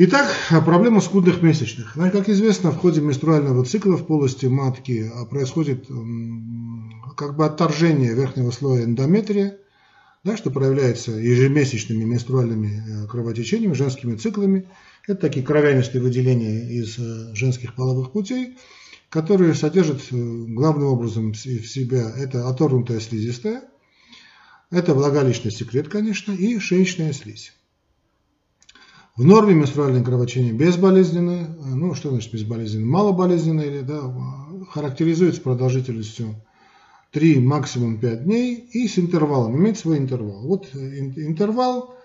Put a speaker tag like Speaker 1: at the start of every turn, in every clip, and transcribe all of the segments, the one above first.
Speaker 1: Итак, проблема скудных месячных. Как известно, в ходе менструального цикла в полости матки а, происходит как бы отторжение верхнего слоя эндометрия, да, что проявляется ежемесячными менструальными э, кровотечениями, женскими циклами. Это такие кровянистые выделения из э, женских половых путей, которые содержат э, главным образом в себя это оторвнутая слизистая, это влагалищный секрет, конечно, и шеечная слизь. В норме менструальное кровотечение безболезненное, ну что значит безболезненное, малоболезненное, или, да, характеризуется продолжительностью 3, максимум 5 дней и с интервалом, имеет свой интервал. Вот интервал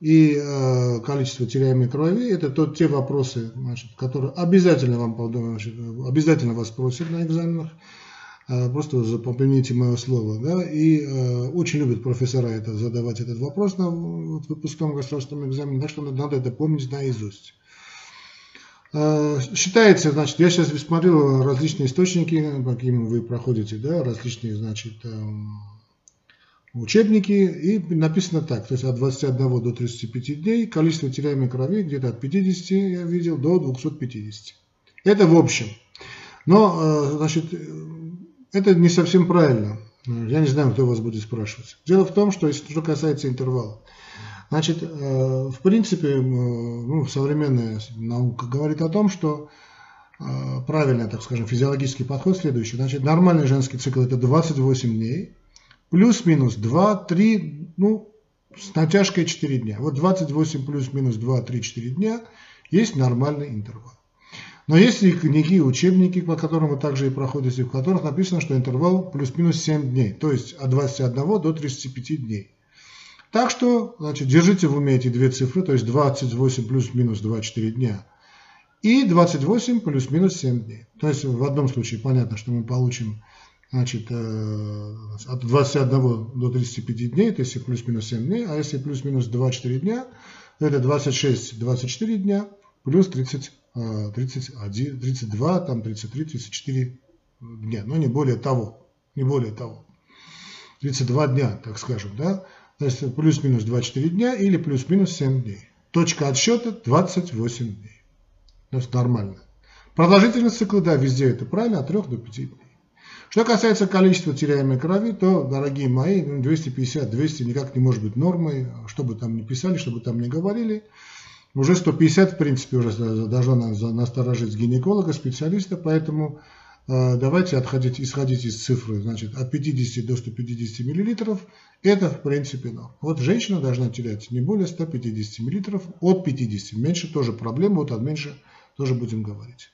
Speaker 1: и э, количество теряемой крови – это тот, те вопросы, значит, которые обязательно вам значит, обязательно вас спросят на экзаменах. Э, просто запомните мое слово. Да? И э, очень любят профессора это, задавать этот вопрос на вот, выпускном государственном экзамене, так что надо это помнить наизусть. Э, считается, значит, я сейчас смотрел различные источники, какими вы проходите, да, различные, значит, эм, учебники, и написано так, то есть от 21 до 35 дней, количество теряемой крови где-то от 50, я видел, до 250. Это в общем. Но, значит, это не совсем правильно. Я не знаю, кто вас будет спрашивать. Дело в том, что если что касается интервала, значит, э, в принципе, ну, современная наука говорит о том, что э, правильный, так скажем, физиологический подход следующий. Значит, нормальный женский цикл это 28 дней, плюс-минус 2-3, ну, с натяжкой 4 дня. Вот 28 плюс-минус 2-3-4 дня есть нормальный интервал. Но есть и книги, учебники, по которым вы также и проходите, в которых написано, что интервал плюс-минус 7 дней, то есть от 21 до 35 дней. Так что, значит, держите в уме эти две цифры, то есть 28 плюс-минус 24 дня и 28 плюс-минус 7 дней. То есть в одном случае понятно, что мы получим значит, э, от 21 до 35 дней, то есть плюс-минус 7 дней, а если плюс-минус 24 дня, это 26-24 дня плюс 30 31, 32, там 33, 34 дня, но не более того, не более того. 32 дня, так скажем, да, то есть плюс-минус 24 дня или плюс-минус 7 дней. Точка отсчета 28 дней. То есть нормально. Продолжительность цикла, да, везде это правильно, от 3 до 5 дней. Что касается количества теряемой крови, то, дорогие мои, 250-200 никак не может быть нормой, что бы там ни писали, что бы там ни говорили. Уже 150, в принципе, уже должно насторожить гинеколога, специалиста, поэтому э, давайте отходить, исходить из цифры, значит, от 50 до 150 миллилитров, это, в принципе, норм. Вот женщина должна терять не более 150 миллилитров, от 50, меньше тоже проблема, вот от меньше тоже будем говорить.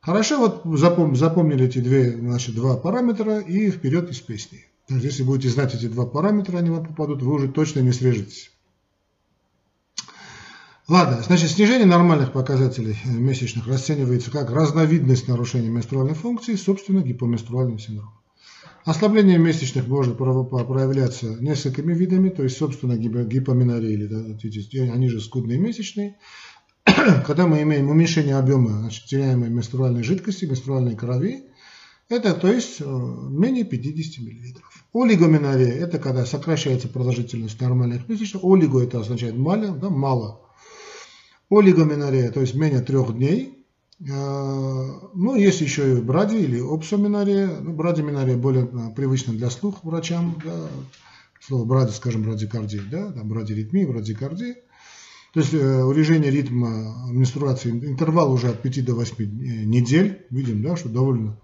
Speaker 1: Хорошо, вот запом, запомнили эти две, значит, два параметра и вперед из песни. Если будете знать эти два параметра, они вам попадут, вы уже точно не срежетесь. Ладно, значит, снижение нормальных показателей месячных расценивается как разновидность нарушения менструальной функции, собственно, гипоменструальный синдром. Ослабление месячных может проявляться несколькими видами, то есть, собственно, гипоменория, или да, они же скудные месячные. Когда мы имеем уменьшение объема значит, теряемой менструальной жидкости, менструальной крови, это, то есть, э, менее 50 мл. Олигоменория – это когда сокращается продолжительность нормальных месячных. Олиго – это означает мало, да, мало. Олигоменорея, то есть менее трех дней. А, ну, есть еще и бради или опсоменорея. Ну, брадименорея более а, привычна для слуха врачам. Да. Слово бради, скажем, брадикардия, да, там брадиритмия, брадикардия. То есть э, урежение ритма менструации, интервал уже от 5 до 8 э, недель. Видим, да, что довольно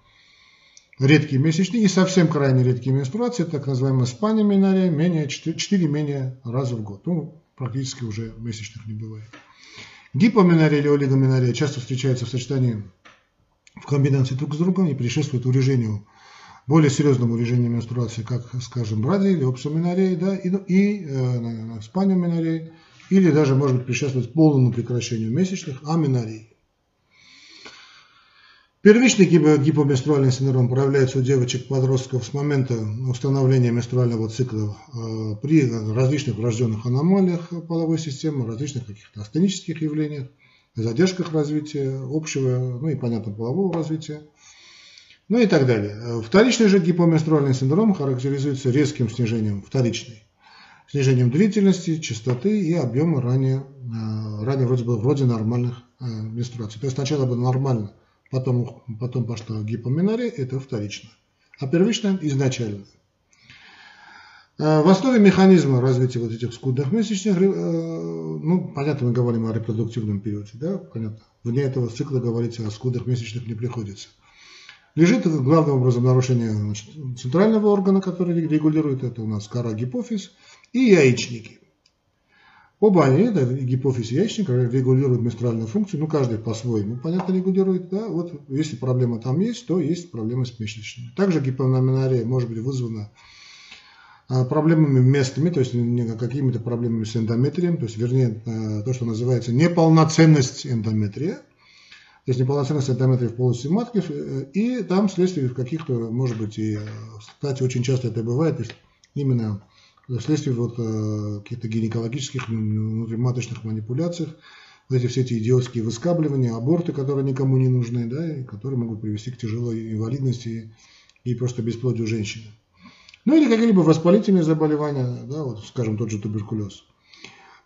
Speaker 1: редкие месячные и совсем крайне редкие менструации, так называемая спанименория, менее 4, 4 менее раза в год. Ну, практически уже месячных не бывает. Гипоменория или олигоменория часто встречаются в сочетании в комбинации друг с другом и предшествует урежению, более серьезному урежению менструации, как, скажем, бради или опсоменория, да, и, и э, спаниоменория, или даже, может быть, предшествует полному прекращению месячных, аменорий. Первичный гипоменструальный синдром проявляется у девочек-подростков с момента установления менструального цикла э, при различных врожденных аномалиях половой системы, различных каких-то астенических явлениях, задержках развития общего, ну и, понятно, полового развития, ну и так далее. Вторичный же гипоменструальный синдром характеризуется резким снижением, вторичный, снижением длительности, частоты и объема ранее, ранее вроде бы вроде нормальных менструаций. То есть сначала было нормально, потом, потом пошло гипоменория, это вторично. А первично изначально. В основе механизма развития вот этих скудных месячных, ну, понятно, мы говорим о репродуктивном периоде, да, понятно. Вне этого цикла говорить о скудных месячных не приходится лежит главным образом нарушение значит, центрального органа, который регулирует это у нас кора гипофиз и яичники. Оба они, это гипофиз и яичник, регулируют менструальную функцию, ну каждый по-своему, понятно, регулирует, да, вот если проблема там есть, то есть проблема с месячными. Также гипономинария может быть вызвана а, проблемами местными, то есть какими-то проблемами с эндометрием, то есть вернее а, то, что называется неполноценность эндометрия, то есть неполноценность эндометрия в полости матки, э, и там вследствие каких-то, может быть, и, кстати, очень часто это бывает, то есть именно вследствие вот э, каких-то гинекологических внутриматочных манипуляций, вот эти все эти идиотские выскабливания, аборты, которые никому не нужны, да, и которые могут привести к тяжелой инвалидности и просто бесплодию женщины. Ну или какие-либо воспалительные заболевания, да, вот, скажем, тот же туберкулез.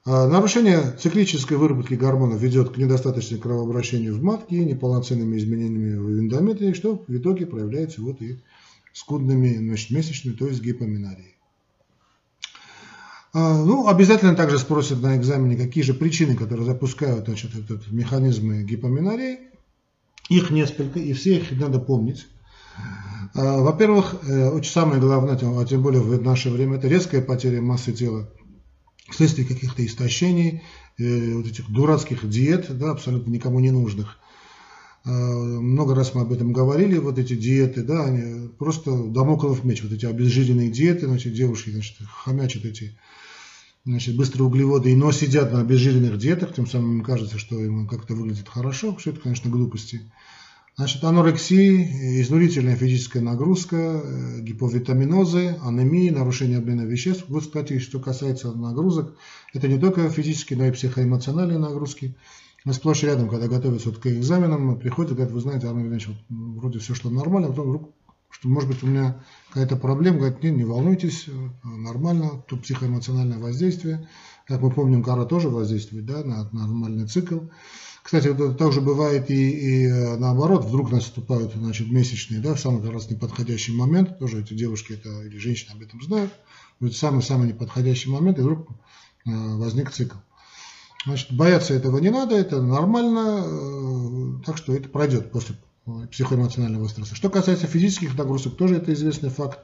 Speaker 1: А, нарушение циклической выработки гормонов ведет к недостаточному кровообращению в матке, неполноценными изменениями в эндометрии, что в итоге проявляется вот и скудными значит, месячными, то есть гипоменарией. А, ну, обязательно также спросят на экзамене, какие же причины, которые запускают значит, этот механизмы гипоменарии. Их несколько, и все их надо помнить. А, во-первых, э, очень самое главное, а тем более в наше время, это резкая потеря массы тела вследствие каких-то истощений, э, вот этих дурацких диет, да, абсолютно никому не нужных. Э, много раз мы об этом говорили, вот эти диеты, да, они просто домоклов меч, вот эти обезжиренные диеты, значит, девушки, значит, хомячат эти значит, быстрые углеводы, но сидят на обезжиренных диетах, тем самым им кажется, что им как-то выглядит хорошо, все это, конечно, глупости. Значит, анорексия, изнурительная физическая нагрузка, э, гиповитаминозы, анемия, нарушение обмена веществ. Вот, кстати, что касается нагрузок, это не только физические, но и психоэмоциональные нагрузки. Мы сплошь рядом, когда готовятся вот к экзаменам, приходят говорят, вы знаете, Армен Ильич, вот вроде все шло нормально, а потом вдруг, что может быть у меня какая-то проблема, говорят, не, не волнуйтесь, э, нормально, то психоэмоциональное воздействие. Как мы помним, кора тоже воздействует да, на нормальный цикл. Кстати, это также бывает и, и э, наоборот, вдруг наступают значит, месячные, да, в самый как раз неподходящий момент, тоже эти девушки это, или женщины об этом знают, это самый-самый неподходящий момент, и вдруг э, возник цикл. Значит, бояться этого не надо, это нормально, э, так что это пройдет после психоэмоционального стресса. Что касается физических нагрузок, тоже это известный факт.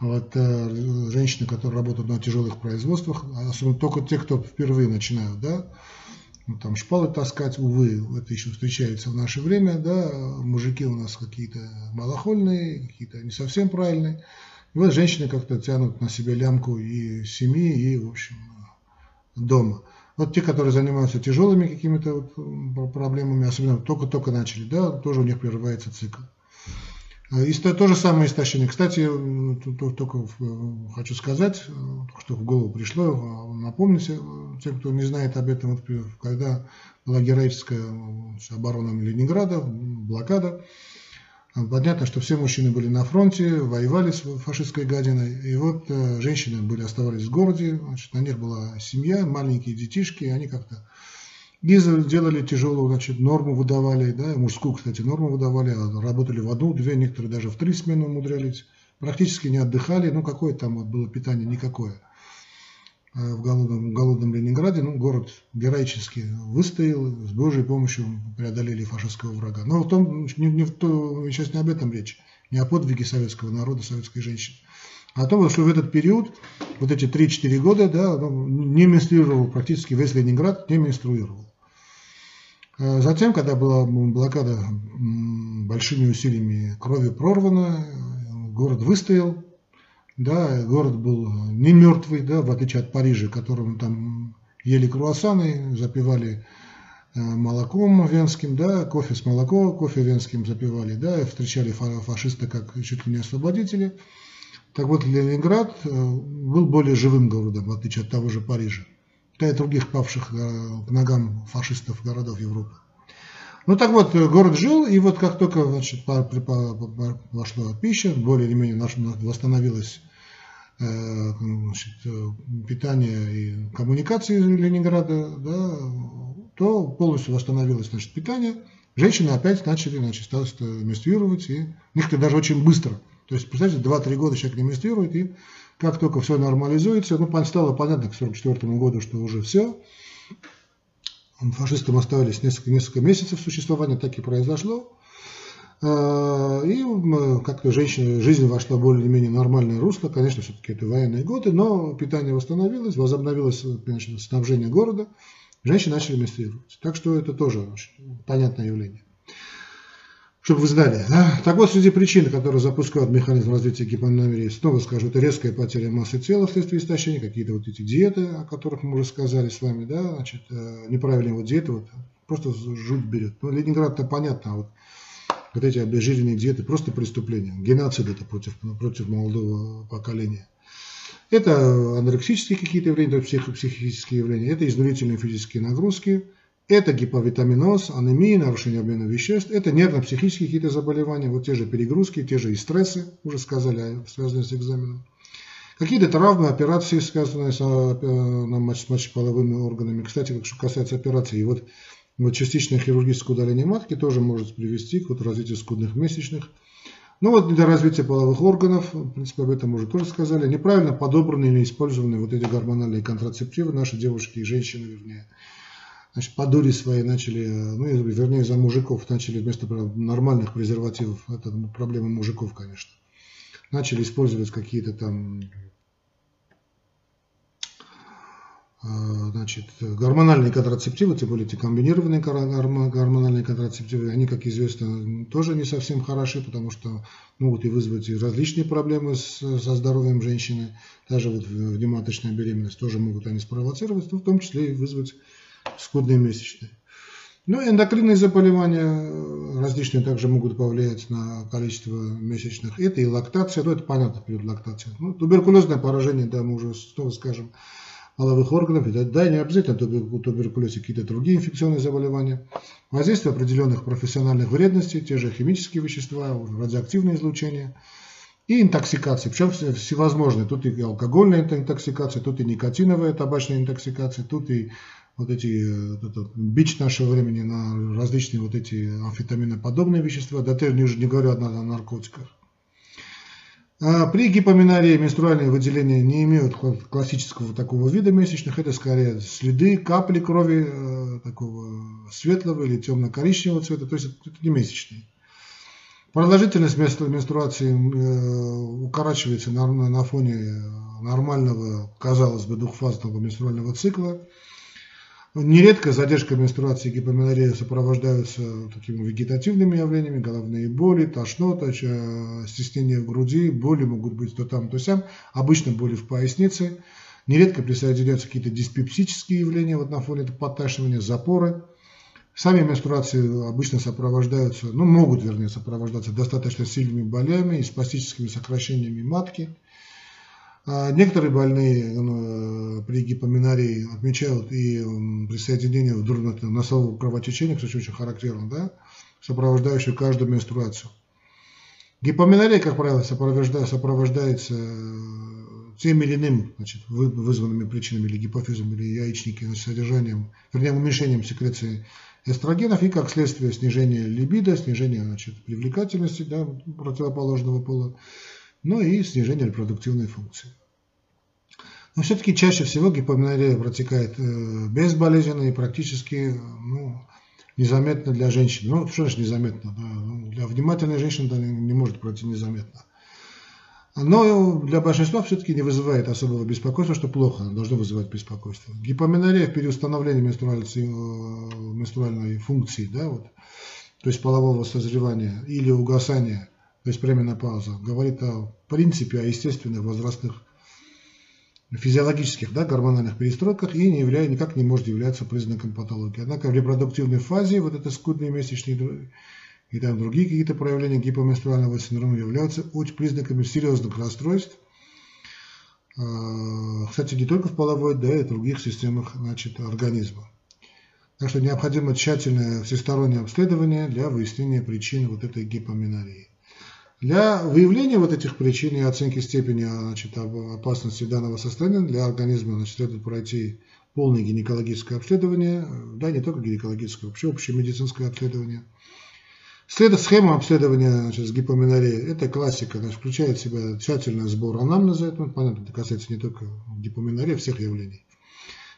Speaker 1: Вот, э, женщины, которые работают на тяжелых производствах, особенно только те, кто впервые начинают, да, ну, там шпалы таскать, увы, это еще встречается в наше время, да, мужики у нас какие-то малохольные, какие-то не совсем правильные. И вот женщины как-то тянут на себя лямку и семьи, и, в общем, дома. Вот те, которые занимаются тяжелыми какими-то вот проблемами, особенно только-только начали, да, тоже у них прерывается цикл. И то же самое истощение. Кстати, только хочу сказать, что в голову пришло, напомните, те, кто не знает об этом, когда была героическая оборона Ленинграда, блокада, понятно, что все мужчины были на фронте, воевали с фашистской гадиной, и вот э, женщины были, оставались в городе, значит, на них была семья, маленькие детишки, и они как-то Гизы делали тяжелую, значит, норму выдавали, да, мужскую, кстати, норму выдавали, а работали в одну, две, некоторые даже в три смены умудрялись, практически не отдыхали, ну, какое там вот было питание, никакое. А в голодном, в голодном Ленинграде, ну, город героически выстоял, с Божьей помощью преодолели фашистского врага. Но в том, не, не в то, сейчас не об этом речь, не о подвиге советского народа, советской женщины, а о том, что в этот период, вот эти 3-4 года, да, не менструировал практически весь Ленинград, не менструировал. А затем, когда была блокада большими усилиями крови прорвана, город выстоял, да, город был не мертвый, да, в отличие от Парижа, которым там ели круассаны, запивали э, молоком венским, да, кофе с молоком, кофе венским запивали, да, встречали фашиста как чуть ли не освободители. Так вот, Ленинград э, был более живым городом, в отличие от того же Парижа да и других павших э, к ногам фашистов городов Европы. Ну так вот, э, город жил, и вот как только значит, вошла пища, более или менее восстановилась значит, питания и коммуникации Ленинграда, да, то полностью восстановилось значит, питание. Женщины опять начали значит, менструировать, и некоторые даже очень быстро. То есть, представьте, 2-3 года человек не менструирует, и как только все нормализуется, ну, стало понятно к 1944 году, что уже все, фашистам оставались несколько, несколько месяцев существования, так и произошло. А, и как-то женщина, жизнь вошла более-менее нормальное русло. Конечно, все-таки это военные годы, но питание восстановилось, возобновилось конечно, снабжение города. Женщины начали менструировать. Так что это тоже понятное явление. Чтобы вы знали. Да? Так вот, среди причин, которые запускают механизм развития гипономерии, снова скажу, это резкая потеря массы тела вследствие истощения, какие-то вот эти диеты, о которых мы уже сказали с вами, да, значит, э, неправильные вот диеты, вот, просто жуть берет. Ну, Ленинград-то понятно, а вот вот эти обезжиренные диеты просто преступление. Геноцид это против, против молодого поколения. Это анорексические какие-то явления, псих, психические явления, это изнурительные физические нагрузки, это гиповитаминоз, анемия, нарушение обмена веществ, это нервно-психические какие-то заболевания, вот те же перегрузки, те же и стрессы, уже сказали, связанные с экзаменом. Какие-то травмы, операции, связанные с, э, с мочеполовыми органами. Кстати, что касается операций, вот вот частичное хирургическое удаление матки тоже может привести к вот развитию скудных месячных. Ну вот для развития половых органов, в принципе, об этом уже тоже сказали, неправильно подобранные или использованные вот эти гормональные контрацептивы, наши девушки и женщины, вернее, значит, по дуре своей начали, ну, вернее, за мужиков начали вместо нормальных презервативов, это проблема мужиков, конечно, начали использовать какие-то там А, значит, гормональные контрацептивы, тем более эти комбинированные гормональные контрацептивы, они, как известно, тоже не совсем хороши, потому что могут и вызвать различные проблемы с, со здоровьем женщины, даже вот внематочная беременность тоже могут они спровоцировать, в том числе и вызвать скудные месячные. Ну, эндокринные заболевания различные также могут повлиять на количество месячных. Это и лактация, ну это понятно перед лактацией. Ну, туберкулезное поражение, да, мы уже снова скажем, половых органов, да, не обязательно туберкулез и какие-то другие инфекционные заболевания, воздействие определенных профессиональных вредностей, те же химические вещества, радиоактивное излучение и интоксикации, причем всевозможные. Тут и алкогольная интоксикация, тут и никотиновая табачная интоксикация, тут и вот эти, вот это, бич нашего времени на различные вот эти амфетаминоподобные вещества, да ты уже не говорю о наркотиках. А при гипоминарии менструальные выделения не имеют классического такого вида месячных, это скорее следы, капли крови э, такого светлого или темно-коричневого цвета, то есть это не месячные. Продолжительность менструации э, укорачивается на фоне нормального, казалось бы, двухфазного менструального цикла. Нередко задержка менструации и гипоменорея сопровождаются такими вегетативными явлениями, головные боли, тошнота, стеснение в груди, боли могут быть то там, то сям, обычно боли в пояснице. Нередко присоединяются какие-то диспепсические явления вот на фоне подташнивания, запоры. Сами менструации обычно сопровождаются, ну могут, вернее, сопровождаться достаточно сильными болями и спастическими сокращениями матки – некоторые больные ну, при гипоминарии отмечают и присоединение в носового кровотечения, кстати, очень характерно, да, сопровождающее каждую менструацию. Гипоминария, как правило, сопровождается, сопровождается э, тем или иным значит, вызванными причинами или гипофизом, или яичники, значит, содержанием, вернее, уменьшением секреции эстрогенов и как следствие снижения либидо, снижения значит, привлекательности да, противоположного пола, ну и снижение репродуктивной функции. Но все-таки чаще всего гипоменорея протекает э, безболезненно и практически ну, незаметно для женщин. Ну, что значит незаметно? Ну, для внимательной женщины это не может пройти незаметно. Но для большинства все-таки не вызывает особого беспокойства, что плохо, должно вызывать беспокойство. Гипоменорея в период становления э, менструальной функции, да, вот, то есть полового созревания или угасания – то есть пременопауза, говорит о принципе, о естественных возрастных физиологических да, гормональных перестройках и не являя, никак не может являться признаком патологии. Однако в репродуктивной фазе вот это скудные месячные и там другие какие-то проявления гипоменструального синдрома являются признаками серьезных расстройств. А, кстати, не только в половой, да и в других системах значит, организма. Так что необходимо тщательное всестороннее обследование для выяснения причин вот этой гипоменории. Для выявления вот этих причин и оценки степени значит, опасности данного состояния для организма значит, следует пройти полное гинекологическое обследование, да, не только гинекологическое, вообще общее медицинское обследование. След... Схема обследования значит, с гипоменорией – это классика, значит, включает в себя тщательный сбор анамнеза, это, понятно, это касается не только гипоменории, а всех явлений.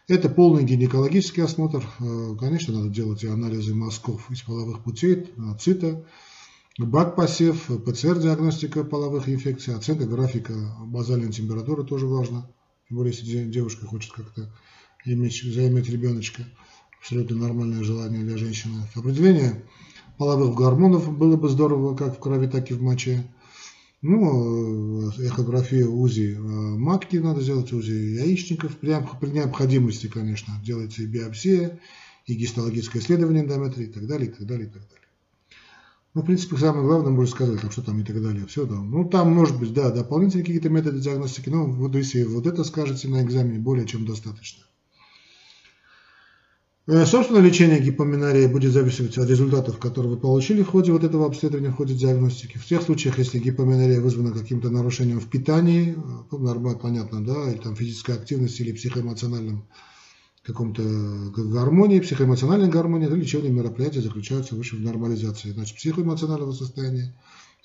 Speaker 1: Это полный гинекологический осмотр, э, конечно, надо делать и анализы мазков из половых путей, цита, БАК-посев, ПЦР-диагностика половых инфекций, оценка графика базальной температуры тоже важно, тем более если девушка хочет как-то иметь, заиметь ребеночка, абсолютно нормальное желание для женщины. Определение половых гормонов было бы здорово, как в крови, так и в моче. Ну, эхография УЗИ э, матки надо сделать, УЗИ яичников. При необходимости, конечно, делается и биопсия, и гистологическое исследование эндометрии и так далее, и так далее, и так далее. Ну, в принципе, самое главное, можно сказать, там, что там и так далее. Все, да. Ну, там, может быть, да, дополнительные какие-то методы диагностики, но вот если вот это скажете на экзамене, более чем достаточно. Э, собственно, лечение гипоменории будет зависеть от результатов, которые вы получили в ходе вот этого обследования, в ходе диагностики. В тех случаях, если гипоменория вызвана каким-то нарушением в питании, ну, нормально, понятно, да, или там физической активности или психоэмоциональном каком-то гармонии, психоэмоциональной гармонии, то лечебные мероприятия заключаются выше в нормализации. Значит, психоэмоционального состояния,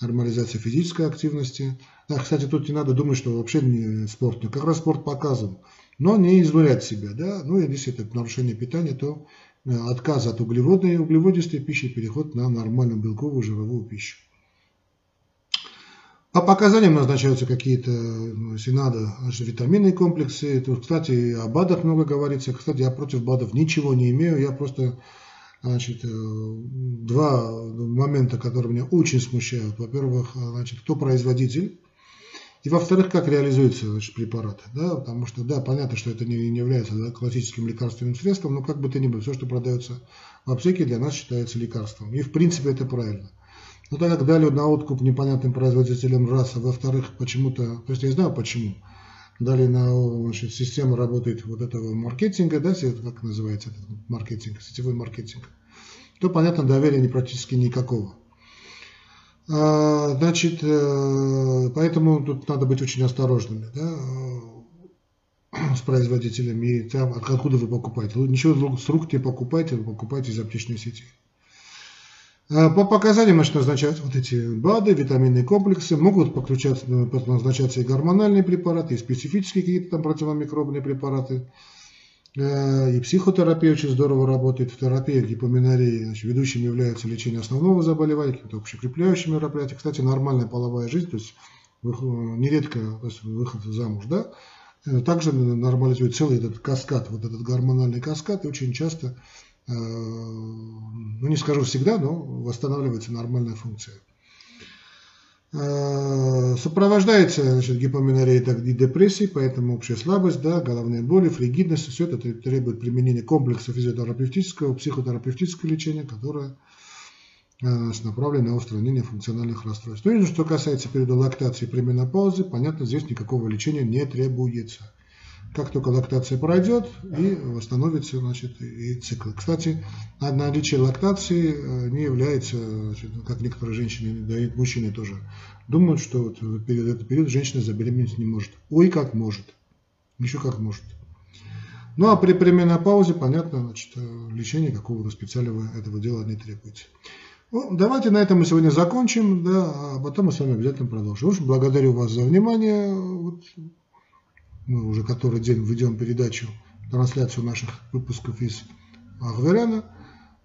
Speaker 1: нормализация физической активности. Да, кстати, тут не надо думать, что вообще не спорт. Как раз спорт показан но не изнурять себя. Да? Ну, и если это нарушение питания, то э, отказ от углеводной углеводистой пищи, переход на нормальную белковую жировую пищу. По показаниям назначаются какие-то, ну, если надо, витаминные комплексы. Тут, кстати, о БАДах много говорится. Кстати, я против БАДов ничего не имею. Я просто значит, э, два момента, которые меня очень смущают. Во-первых, значит, кто производитель и во-вторых, как реализуются значит, препараты. Да? Потому что, да, понятно, что это не, не является да, классическим лекарственным средством, но как бы то ни было, все, что продается в аптеке, для нас считается лекарством. И в принципе это правильно. Но так как дали на откуп непонятным производителям раз, а во-вторых, почему-то, то есть я знаю почему, дали на значит, систему работает вот этого маркетинга, да, как называется этот маркетинг, сетевой маркетинг, то, понятно, доверия не практически никакого. А, значит, э, поэтому тут надо быть очень осторожными да, с производителями и там, откуда вы покупаете. Ничего с рук не покупайте, вы покупайте из аптечной сети. А, по показаниям значит, назначаются вот эти БАДы, витаминные комплексы, могут подключаться, назначаться и гормональные препараты, и специфические какие-то там противомикробные препараты. Э, и психотерапия очень здорово работает. В терапии гипоменории значит, ведущим является лечение основного заболевания, какие-то общекрепляющие мероприятия. Кстати, нормальная половая жизнь, то есть нередко то есть выход замуж, да, э, также нормализует целый этот каскад, вот этот гормональный каскад, и очень часто, э, ну не скажу всегда, но восстанавливается нормальная функция. Э, сопровождается значит, гипоменорией и депрессией, поэтому общая слабость, да, головные боли, фригидность, все это требует применения комплекса физиотерапевтического, психотерапевтического лечения, которое э, направлено на устранение функциональных расстройств. Ну и что касается периода лактации при менопаузе, понятно, здесь никакого лечения не требуется как только лактация пройдет и восстановится значит, и цикл. Кстати, наличие лактации э, не является, значит, как некоторые женщины, да и мужчины тоже думают, что вот перед этот период женщина забеременеть не может. Ой, как может. Еще как может. Ну а при, при менопаузе, понятно, значит, э, лечение какого-то специального этого дела не требуется. Ну, давайте на этом мы сегодня закончим, да, а потом мы с вами обязательно продолжим. В общем, благодарю вас за внимание. Вот, мы уже который день ведем передачу, трансляцию наших выпусков из Агверяна.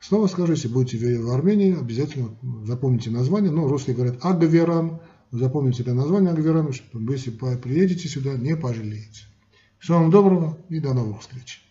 Speaker 1: Снова скажу, если будете в Армении, обязательно запомните название. Ну, русские говорят Агверан. Запомните это название Агверана, чтобы если приедете сюда, не пожалеете. Всего вам доброго и до новых встреч.